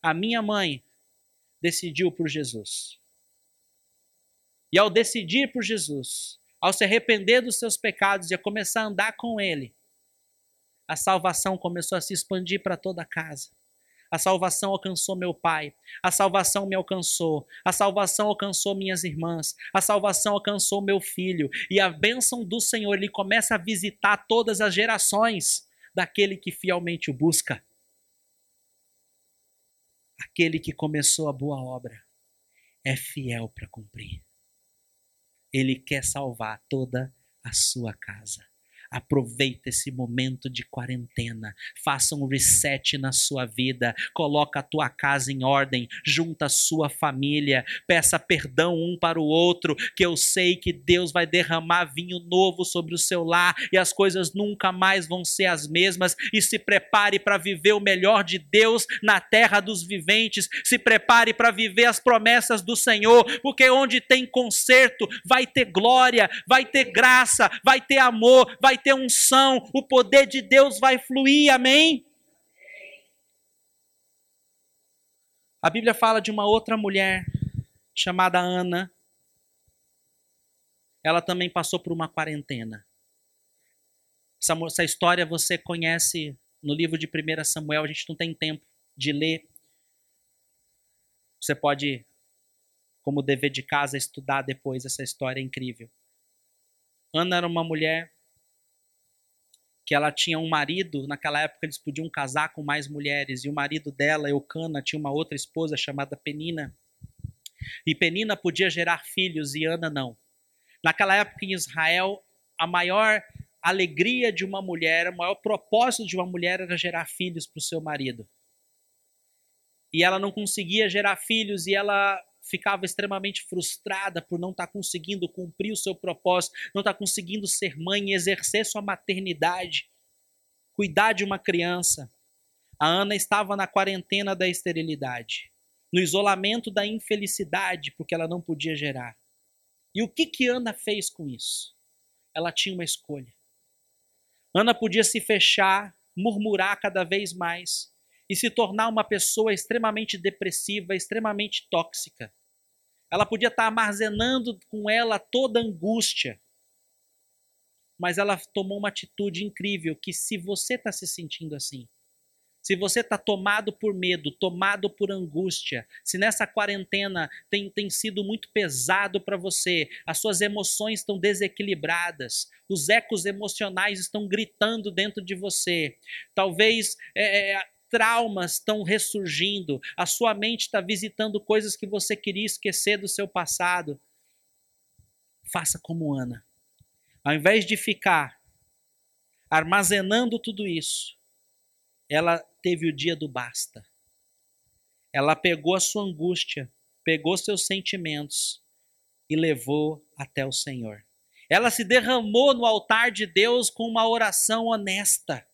A minha mãe decidiu por Jesus. E ao decidir por Jesus, ao se arrepender dos seus pecados e a começar a andar com Ele, a salvação começou a se expandir para toda a casa. A salvação alcançou meu pai. A salvação me alcançou. A salvação alcançou minhas irmãs. A salvação alcançou meu filho. E a bênção do Senhor, ele começa a visitar todas as gerações daquele que fielmente o busca. Aquele que começou a boa obra é fiel para cumprir. Ele quer salvar toda a sua casa. Aproveita esse momento de quarentena, faça um reset na sua vida, coloca a tua casa em ordem, junta a sua família, peça perdão um para o outro, que eu sei que Deus vai derramar vinho novo sobre o seu lar e as coisas nunca mais vão ser as mesmas. E se prepare para viver o melhor de Deus na terra dos viventes, se prepare para viver as promessas do Senhor, porque onde tem conserto vai ter glória, vai ter graça, vai ter amor, vai unção, o poder de Deus vai fluir, amém? A Bíblia fala de uma outra mulher chamada Ana. Ela também passou por uma quarentena. Essa, essa história você conhece no livro de 1 Samuel, a gente não tem tempo de ler. Você pode, como dever de casa, estudar depois essa história incrível. Ana era uma mulher que ela tinha um marido, naquela época eles podiam casar com mais mulheres, e o marido dela, Eucana, tinha uma outra esposa chamada Penina. E Penina podia gerar filhos e Ana não. Naquela época em Israel, a maior alegria de uma mulher, o maior propósito de uma mulher era gerar filhos para o seu marido. E ela não conseguia gerar filhos e ela ficava extremamente frustrada por não estar tá conseguindo cumprir o seu propósito, não estar tá conseguindo ser mãe e exercer sua maternidade, cuidar de uma criança. A Ana estava na quarentena da esterilidade, no isolamento da infelicidade, porque ela não podia gerar. E o que que Ana fez com isso? Ela tinha uma escolha. Ana podia se fechar, murmurar cada vez mais e se tornar uma pessoa extremamente depressiva, extremamente tóxica. Ela podia estar armazenando com ela toda angústia. Mas ela tomou uma atitude incrível que se você está se sentindo assim, se você está tomado por medo, tomado por angústia, se nessa quarentena tem, tem sido muito pesado para você, as suas emoções estão desequilibradas, os ecos emocionais estão gritando dentro de você, talvez é, é traumas estão ressurgindo, a sua mente está visitando coisas que você queria esquecer do seu passado. Faça como Ana. Ao invés de ficar armazenando tudo isso, ela teve o dia do basta. Ela pegou a sua angústia, pegou seus sentimentos e levou até o Senhor. Ela se derramou no altar de Deus com uma oração honesta.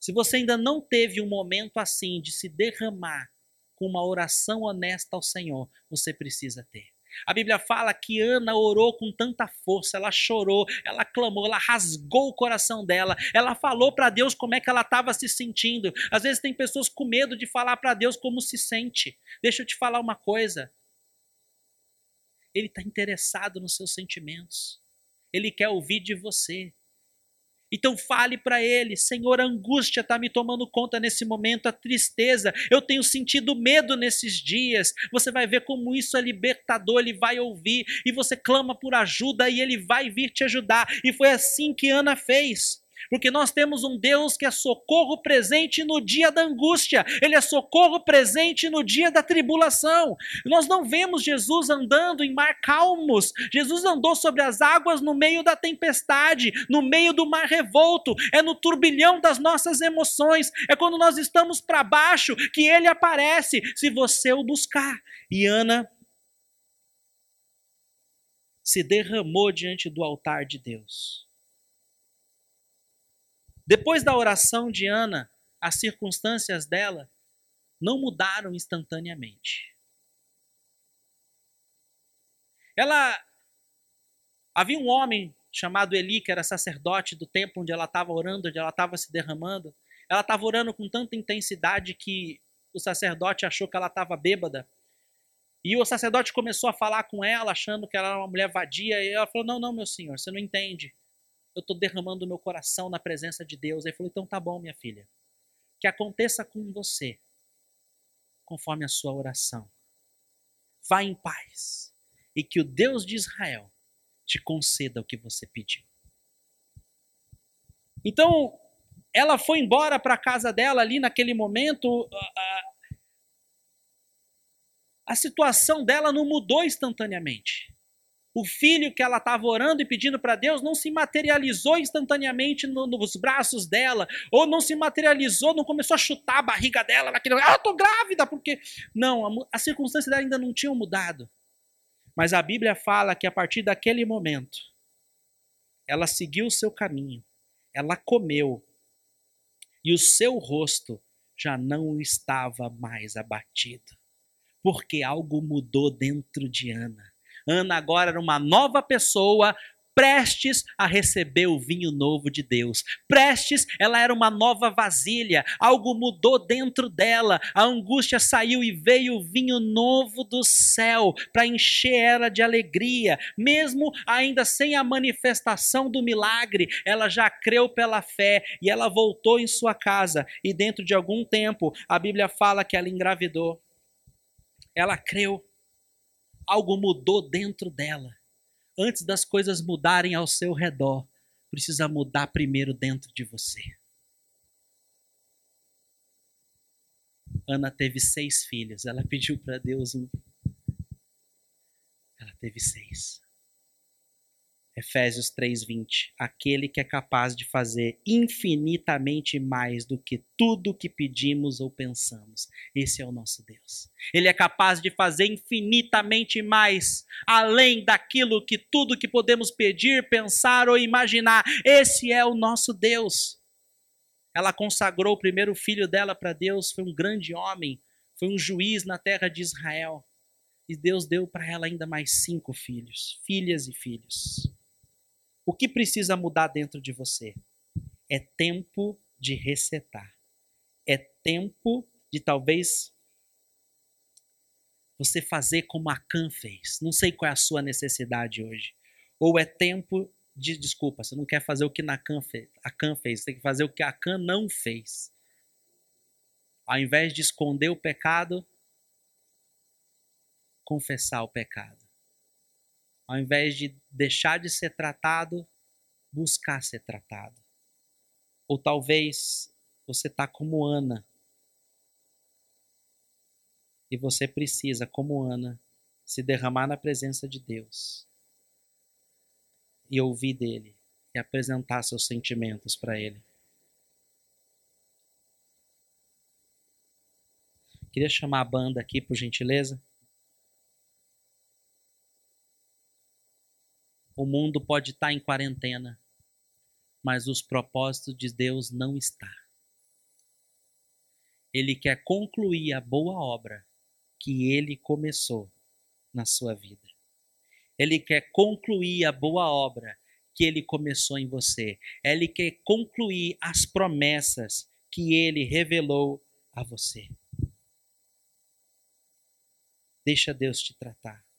Se você ainda não teve um momento assim de se derramar com uma oração honesta ao Senhor, você precisa ter. A Bíblia fala que Ana orou com tanta força, ela chorou, ela clamou, ela rasgou o coração dela, ela falou para Deus como é que ela estava se sentindo. Às vezes tem pessoas com medo de falar para Deus como se sente. Deixa eu te falar uma coisa. Ele está interessado nos seus sentimentos. Ele quer ouvir de você. Então fale para ele, Senhor, a angústia está me tomando conta nesse momento, a tristeza, eu tenho sentido medo nesses dias. Você vai ver como isso é libertador, ele vai ouvir e você clama por ajuda e ele vai vir te ajudar. E foi assim que Ana fez porque nós temos um Deus que é socorro presente no dia da angústia, ele é socorro presente no dia da tribulação. Nós não vemos Jesus andando em mar calmos, Jesus andou sobre as águas no meio da tempestade, no meio do mar revolto, é no turbilhão das nossas emoções, é quando nós estamos para baixo que ele aparece, se você o buscar. E Ana se derramou diante do altar de Deus. Depois da oração de Ana, as circunstâncias dela não mudaram instantaneamente. Ela havia um homem chamado Eli, que era sacerdote do templo onde ela estava orando, onde ela estava se derramando. Ela estava orando com tanta intensidade que o sacerdote achou que ela estava bêbada. E o sacerdote começou a falar com ela, achando que ela era uma mulher vadia, e ela falou: Não, não, meu senhor, você não entende eu estou derramando meu coração na presença de Deus. Ele falou: então tá bom, minha filha. Que aconteça com você conforme a sua oração. Vá em paz e que o Deus de Israel te conceda o que você pediu. Então, ela foi embora para a casa dela ali naquele momento. A, a situação dela não mudou instantaneamente. O filho que ela estava orando e pedindo para Deus não se materializou instantaneamente no, nos braços dela, ou não se materializou, não começou a chutar a barriga dela, naquele, ah, eu tô grávida, porque. Não, a, as circunstâncias dela ainda não tinham mudado. Mas a Bíblia fala que a partir daquele momento, ela seguiu o seu caminho, ela comeu, e o seu rosto já não estava mais abatido, porque algo mudou dentro de Ana Ana agora era uma nova pessoa, prestes a receber o vinho novo de Deus. Prestes, ela era uma nova vasilha, algo mudou dentro dela, a angústia saiu e veio o vinho novo do céu para encher ela de alegria. Mesmo ainda sem a manifestação do milagre, ela já creu pela fé e ela voltou em sua casa. E dentro de algum tempo, a Bíblia fala que ela engravidou. Ela creu algo mudou dentro dela. Antes das coisas mudarem ao seu redor, precisa mudar primeiro dentro de você. Ana teve seis filhos. Ela pediu para Deus um. Ela teve seis. Efésios 3:20, aquele que é capaz de fazer infinitamente mais do que tudo que pedimos ou pensamos. Esse é o nosso Deus. Ele é capaz de fazer infinitamente mais, além daquilo que tudo que podemos pedir, pensar ou imaginar. Esse é o nosso Deus. Ela consagrou o primeiro filho dela para Deus, foi um grande homem, foi um juiz na terra de Israel. E Deus deu para ela ainda mais cinco filhos, filhas e filhos. O que precisa mudar dentro de você? É tempo de resetar. É tempo de talvez você fazer como a Can fez. Não sei qual é a sua necessidade hoje. Ou é tempo de desculpa, você não quer fazer o que a Can fez, a Can fez, você tem que fazer o que a Can não fez. Ao invés de esconder o pecado, confessar o pecado ao invés de deixar de ser tratado, buscar ser tratado. Ou talvez você está como Ana. E você precisa, como Ana, se derramar na presença de Deus e ouvir dele e apresentar seus sentimentos para ele. Queria chamar a banda aqui, por gentileza. O mundo pode estar em quarentena, mas os propósitos de Deus não está. Ele quer concluir a boa obra que ele começou na sua vida. Ele quer concluir a boa obra que ele começou em você. Ele quer concluir as promessas que ele revelou a você. Deixa Deus te tratar.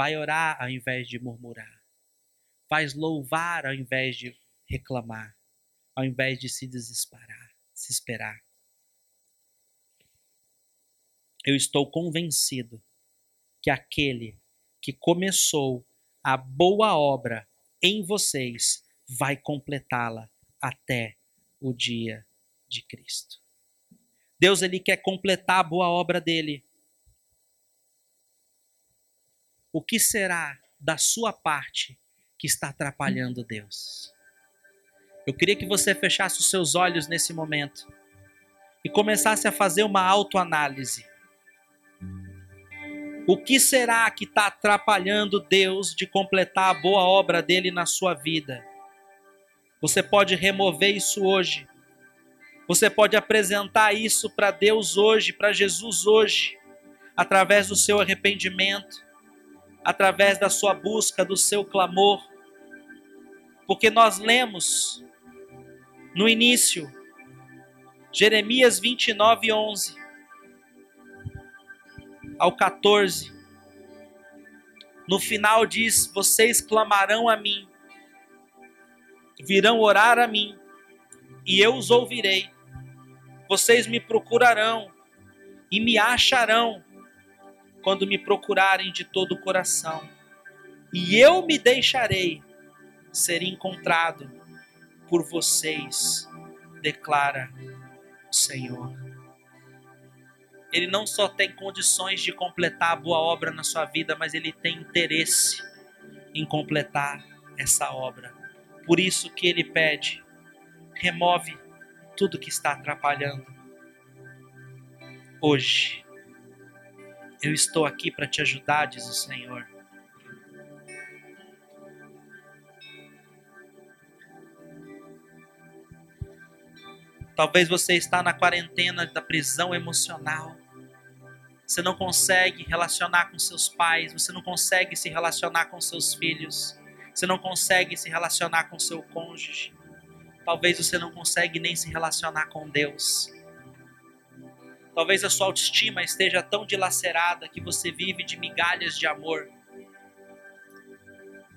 Vai orar ao invés de murmurar. Faz louvar ao invés de reclamar, ao invés de se desesperar, se esperar. Eu estou convencido que aquele que começou a boa obra em vocês vai completá-la até o dia de Cristo. Deus ele quer completar a boa obra dele o que será da sua parte que está atrapalhando Deus? Eu queria que você fechasse os seus olhos nesse momento e começasse a fazer uma autoanálise. O que será que está atrapalhando Deus de completar a boa obra dele na sua vida? Você pode remover isso hoje. Você pode apresentar isso para Deus hoje, para Jesus hoje, através do seu arrependimento através da sua busca, do seu clamor. Porque nós lemos no início, Jeremias 29, 11 ao 14. No final diz: Vocês clamarão a mim, virão orar a mim, e eu os ouvirei. Vocês me procurarão e me acharão quando me procurarem de todo o coração. E eu me deixarei ser encontrado por vocês, declara o Senhor. Ele não só tem condições de completar a boa obra na sua vida, mas ele tem interesse em completar essa obra. Por isso que ele pede: remove tudo que está atrapalhando. Hoje, eu estou aqui para te ajudar, diz o Senhor. Talvez você está na quarentena da prisão emocional. Você não consegue relacionar com seus pais, você não consegue se relacionar com seus filhos, você não consegue se relacionar com seu cônjuge. Talvez você não consegue nem se relacionar com Deus. Talvez a sua autoestima esteja tão dilacerada que você vive de migalhas de amor.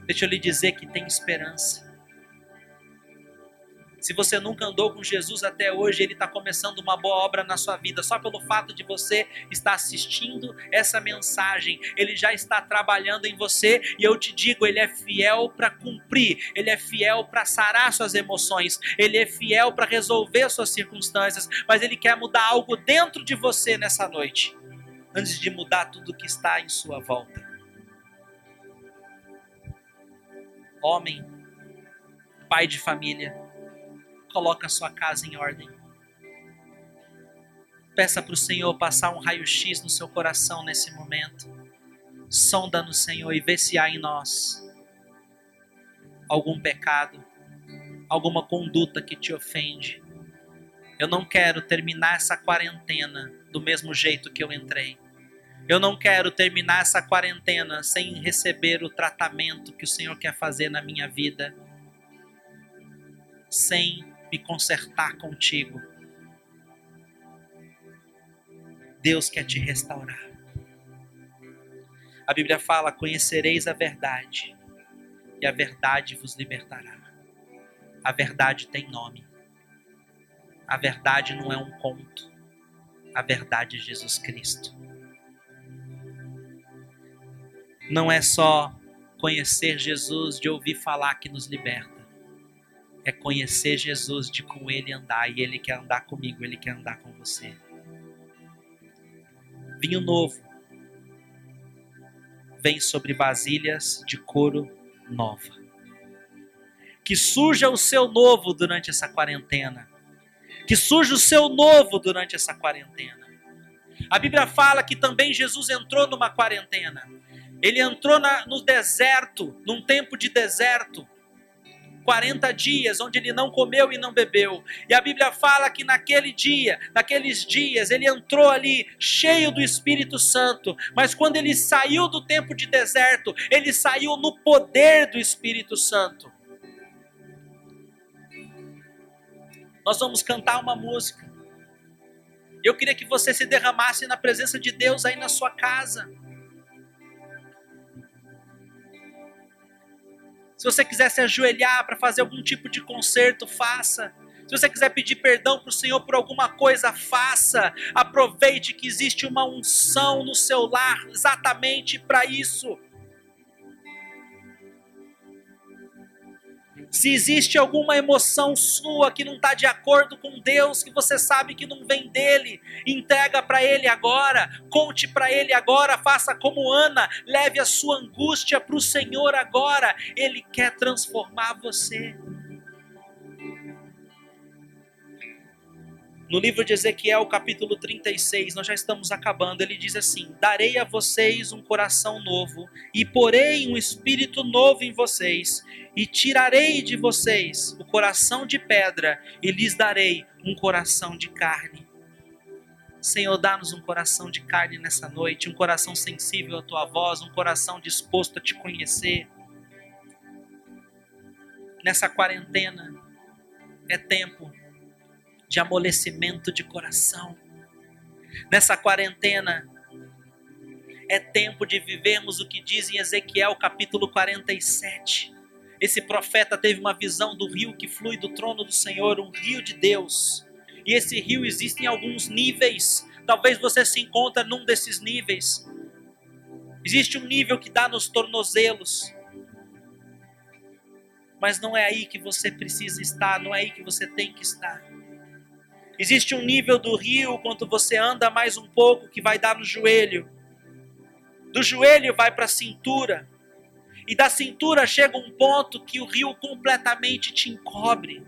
Deixa eu lhe dizer que tem esperança. Se você nunca andou com Jesus até hoje, Ele está começando uma boa obra na sua vida. Só pelo fato de você estar assistindo essa mensagem, Ele já está trabalhando em você. E eu te digo, Ele é fiel para cumprir, Ele é fiel para sarar suas emoções, Ele é fiel para resolver suas circunstâncias. Mas Ele quer mudar algo dentro de você nessa noite, antes de mudar tudo que está em sua volta. homem, pai de família, coloca sua casa em ordem. Peça para o Senhor passar um raio-x no seu coração nesse momento. Sonda no Senhor e vê se há em nós algum pecado, alguma conduta que te ofende. Eu não quero terminar essa quarentena do mesmo jeito que eu entrei. Eu não quero terminar essa quarentena sem receber o tratamento que o Senhor quer fazer na minha vida, sem me consertar contigo. Deus quer te restaurar. A Bíblia fala: Conhecereis a verdade, e a verdade vos libertará. A verdade tem nome. A verdade não é um conto. A verdade é Jesus Cristo. Não é só conhecer Jesus de ouvir falar que nos liberta. É conhecer Jesus de com Ele andar. E Ele quer andar comigo, Ele quer andar com você. Vinho novo vem sobre vasilhas de couro nova. Que surja o seu novo durante essa quarentena. Que surja o seu novo durante essa quarentena. A Bíblia fala que também Jesus entrou numa quarentena. Ele entrou na, no deserto, num tempo de deserto. 40 dias onde ele não comeu e não bebeu. E a Bíblia fala que naquele dia, naqueles dias, ele entrou ali cheio do Espírito Santo. Mas quando ele saiu do tempo de deserto, ele saiu no poder do Espírito Santo. Nós vamos cantar uma música. Eu queria que você se derramasse na presença de Deus aí na sua casa. Se você quiser se ajoelhar para fazer algum tipo de conserto, faça. Se você quiser pedir perdão para o Senhor por alguma coisa, faça. Aproveite que existe uma unção no seu lar exatamente para isso. Se existe alguma emoção sua que não está de acordo com Deus, que você sabe que não vem dele, entrega para ele agora, conte para ele agora, faça como Ana, leve a sua angústia para o Senhor agora, ele quer transformar você. No livro de Ezequiel, capítulo 36, nós já estamos acabando. Ele diz assim: Darei a vocês um coração novo, e porei um espírito novo em vocês, e tirarei de vocês o coração de pedra, e lhes darei um coração de carne. Senhor, dá-nos um coração de carne nessa noite, um coração sensível à tua voz, um coração disposto a te conhecer. Nessa quarentena, é tempo de amolecimento de coração. Nessa quarentena, é tempo de vivermos o que diz em Ezequiel capítulo 47. Esse profeta teve uma visão do rio que flui do trono do Senhor, um rio de Deus. E esse rio existe em alguns níveis. Talvez você se encontre num desses níveis. Existe um nível que dá nos tornozelos. Mas não é aí que você precisa estar, não é aí que você tem que estar. Existe um nível do rio, quando você anda mais um pouco, que vai dar no joelho. Do joelho vai para a cintura. E da cintura chega um ponto que o rio completamente te encobre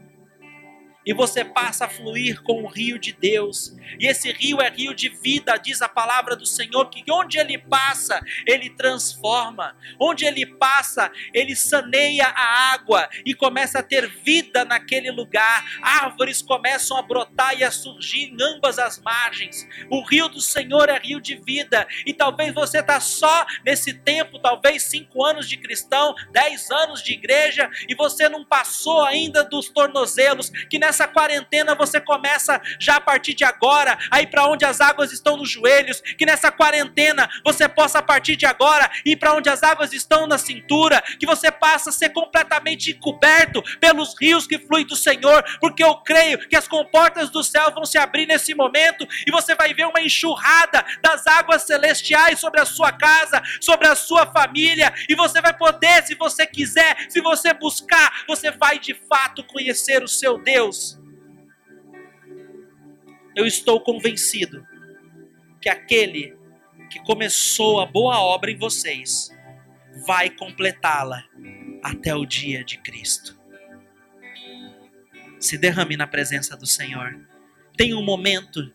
e você passa a fluir com o rio de Deus. E esse rio é rio de vida, diz a palavra do Senhor, que onde ele passa, ele transforma. Onde ele passa, ele saneia a água e começa a ter vida naquele lugar. Árvores começam a brotar e a surgir em ambas as margens. O rio do Senhor é rio de vida. E talvez você está só nesse tempo, talvez cinco anos de cristão, dez anos de igreja, e você não passou ainda dos tornozelos, que nessa nessa quarentena você começa já a partir de agora a ir para onde as águas estão nos joelhos, que nessa quarentena você possa a partir de agora ir para onde as águas estão na cintura, que você passe a ser completamente coberto pelos rios que fluem do Senhor, porque eu creio que as comportas do céu vão se abrir nesse momento. E você vai ver uma enxurrada das águas celestiais sobre a sua casa, sobre a sua família, e você vai poder, se você quiser, se você buscar, você vai de fato conhecer o seu Deus eu estou convencido que aquele que começou a boa obra em vocês vai completá-la até o dia de Cristo. Se derrame na presença do Senhor. Tenha um momento